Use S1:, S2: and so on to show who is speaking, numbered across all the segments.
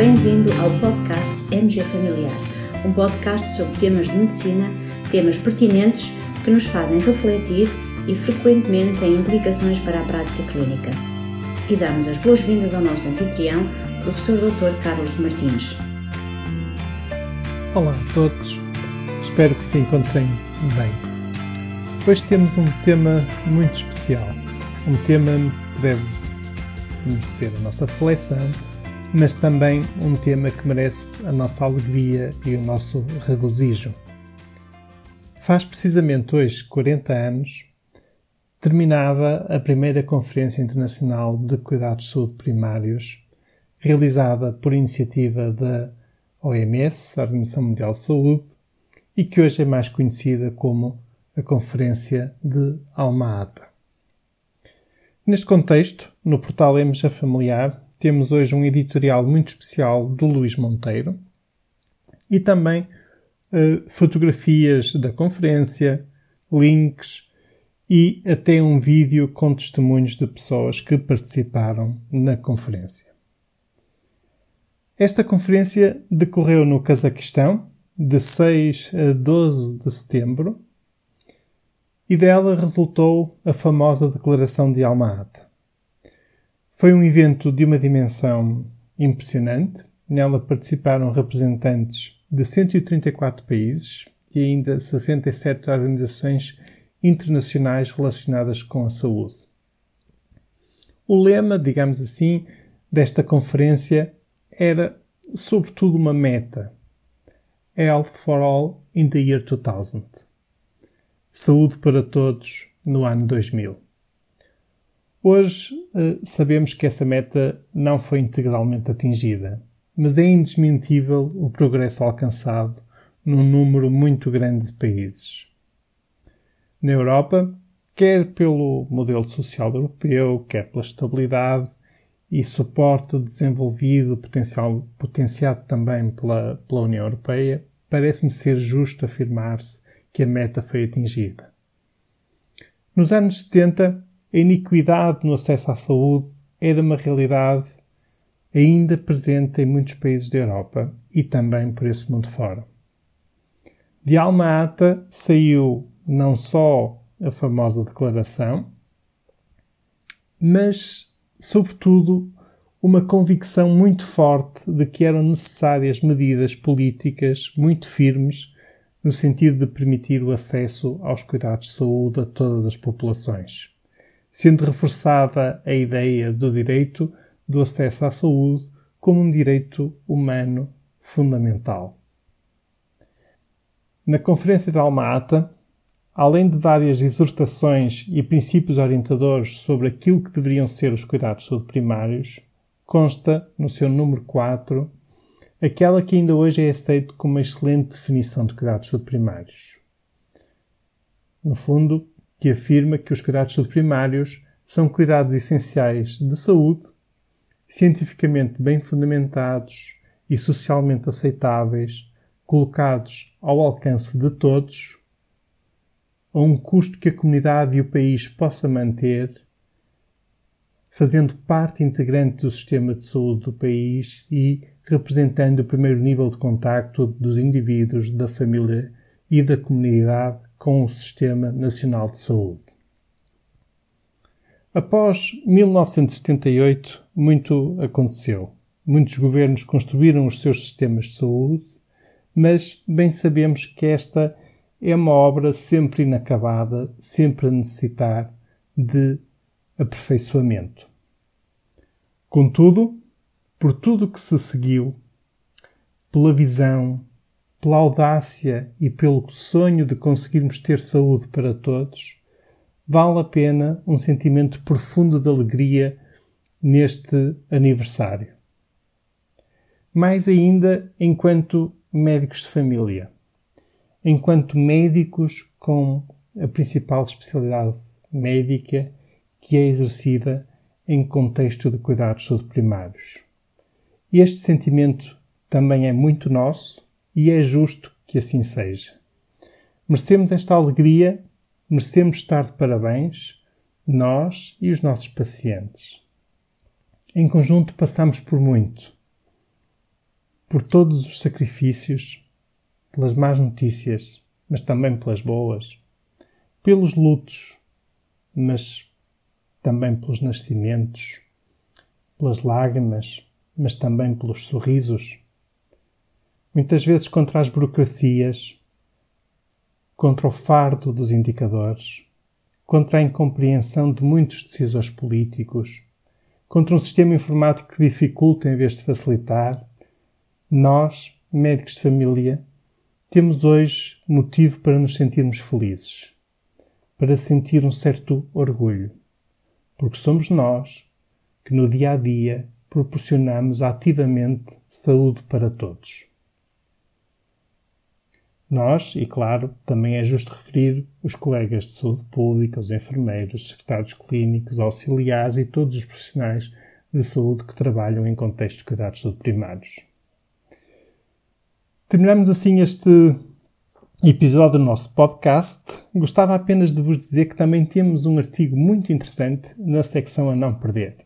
S1: ao podcast MG Familiar, um podcast sobre temas de medicina, temas pertinentes que nos fazem refletir e frequentemente têm implicações para a prática clínica. E damos as boas-vindas ao nosso anfitrião, professor Dr. Carlos Martins.
S2: Olá a todos, espero que se encontrem bem. Hoje temos um tema muito especial, um tema que deve merecer a nossa reflexão, mas também um tema que merece a nossa alegria e o nosso regozijo. Faz precisamente hoje 40 anos terminava a primeira Conferência Internacional de Cuidados de Saúde Primários, realizada por iniciativa da OMS, a Organização Mundial de Saúde, e que hoje é mais conhecida como a Conferência de Alma-Ata. Neste contexto, no portal MJ Familiar, temos hoje um editorial muito especial do Luís Monteiro e também uh, fotografias da conferência, links e até um vídeo com testemunhos de pessoas que participaram na conferência. Esta conferência decorreu no Cazaquistão de 6 a 12 de setembro e dela resultou a famosa Declaração de Alma-Ata. Foi um evento de uma dimensão impressionante. Nela participaram representantes de 134 países e ainda 67 organizações internacionais relacionadas com a saúde. O lema, digamos assim, desta conferência era sobretudo uma meta: Health for All in the Year 2000. Saúde para todos no ano 2000. Hoje eh, sabemos que essa meta não foi integralmente atingida, mas é indesmentível o progresso alcançado num número muito grande de países na Europa, quer pelo modelo social europeu, quer pela estabilidade e suporte desenvolvido, potencial, potenciado também pela, pela União Europeia, parece-me ser justo afirmar-se que a meta foi atingida. Nos anos 70, a iniquidade no acesso à saúde era uma realidade ainda presente em muitos países da Europa e também por esse mundo fora. De Alma Ata saiu não só a famosa declaração, mas, sobretudo, uma convicção muito forte de que eram necessárias medidas políticas muito firmes no sentido de permitir o acesso aos cuidados de saúde a todas as populações, sendo reforçada a ideia do direito do acesso à saúde como um direito humano fundamental. Na Conferência de Alma-Ata, além de várias exortações e princípios orientadores sobre aquilo que deveriam ser os cuidados de primários, consta, no seu número 4, aquela que ainda hoje é aceito como uma excelente definição de cuidados primários. No fundo, que afirma que os cuidados de saúde primários são cuidados essenciais de saúde, cientificamente bem fundamentados e socialmente aceitáveis, colocados ao alcance de todos, a um custo que a comunidade e o país possa manter, fazendo parte integrante do sistema de saúde do país e representando o primeiro nível de contacto dos indivíduos, da família e da comunidade com o Sistema Nacional de Saúde. Após 1978, muito aconteceu. Muitos governos construíram os seus sistemas de saúde, mas bem sabemos que esta é uma obra sempre inacabada, sempre a necessitar de aperfeiçoamento. Contudo, por tudo que se seguiu, pela visão, pela audácia e pelo sonho de conseguirmos ter saúde para todos, vale a pena um sentimento profundo de alegria neste aniversário. Mais ainda enquanto médicos de família enquanto médicos com a principal especialidade médica que é exercida em contexto de cuidados de saúde primários. Este sentimento também é muito nosso e é justo que assim seja. Merecemos esta alegria, merecemos estar de parabéns, nós e os nossos pacientes. Em conjunto passamos por muito. por todos os sacrifícios, pelas más notícias, mas também pelas boas, pelos lutos, mas também pelos nascimentos, pelas lágrimas, mas também pelos sorrisos. Muitas vezes contra as burocracias, contra o fardo dos indicadores, contra a incompreensão de muitos decisores políticos, contra um sistema informático que dificulta em vez de facilitar, nós, médicos de família, temos hoje motivo para nos sentirmos felizes, para sentir um certo orgulho, porque somos nós que no dia a dia proporcionamos ativamente saúde para todos. Nós, e claro, também é justo referir os colegas de saúde pública, os enfermeiros, secretários clínicos, auxiliares e todos os profissionais de saúde que trabalham em contexto de cuidados de saúde primários. Terminamos assim este episódio do nosso podcast. Gostava apenas de vos dizer que também temos um artigo muito interessante na secção a não perder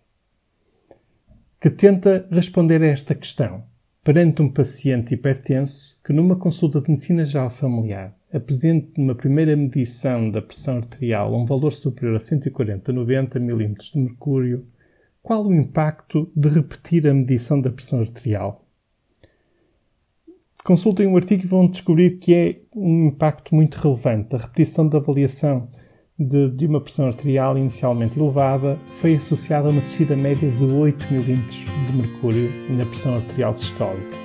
S2: que tenta responder a esta questão perante um paciente hipertenso que, numa consulta de medicina geral familiar, apresente numa primeira medição da pressão arterial um valor superior a 140-90 mm de mercúrio, qual o impacto de repetir a medição da pressão arterial? Consultem o artigo e vão descobrir que é um impacto muito relevante. A repetição da avaliação de, de, uma pressão arterial inicialmente elevada foi associada a uma descida média de 8 mm de mercúrio na pressão arterial sistólica.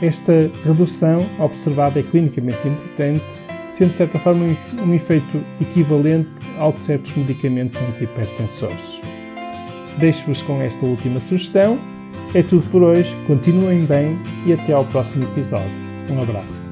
S2: Esta redução observada é clinicamente importante, sendo de certa forma um efeito equivalente ao de certos medicamentos antihipertensores. Deixo-vos com esta última sugestão. É tudo por hoje, continuem bem e até ao próximo episódio. Um abraço.